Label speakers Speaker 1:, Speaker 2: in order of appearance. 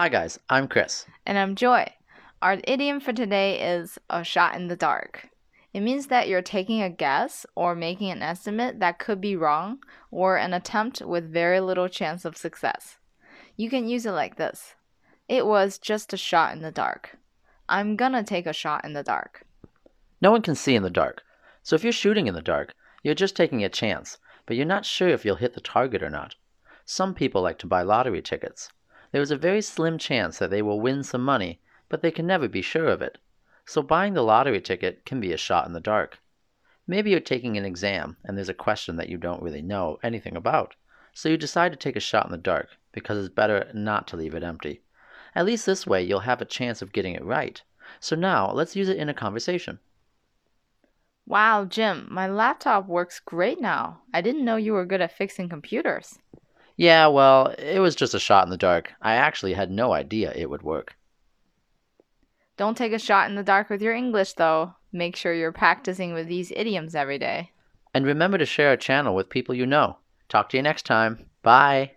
Speaker 1: Hi, guys, I'm Chris.
Speaker 2: And I'm Joy. Our idiom for today is a shot in the dark. It means that you're taking a guess or making an estimate that could be wrong or an attempt with very little chance of success. You can use it like this It was just a shot in the dark. I'm gonna take a shot in the dark.
Speaker 1: No one can see in the dark, so if you're shooting in the dark, you're just taking a chance, but you're not sure if you'll hit the target or not. Some people like to buy lottery tickets. There is a very slim chance that they will win some money, but they can never be sure of it. So buying the lottery ticket can be a shot in the dark. Maybe you're taking an exam and there's a question that you don't really know anything about. So you decide to take a shot in the dark because it's better not to leave it empty. At least this way you'll have a chance of getting it right. So now let's use it in a conversation.
Speaker 2: Wow, Jim, my laptop works great now. I didn't know you were good at fixing computers.
Speaker 1: Yeah, well, it was just a shot in the dark. I actually had no idea it would work.
Speaker 2: Don't take a shot in the dark with your English, though. Make sure you're practicing with these idioms every day.
Speaker 1: And remember to share our channel with people you know. Talk to you next time. Bye.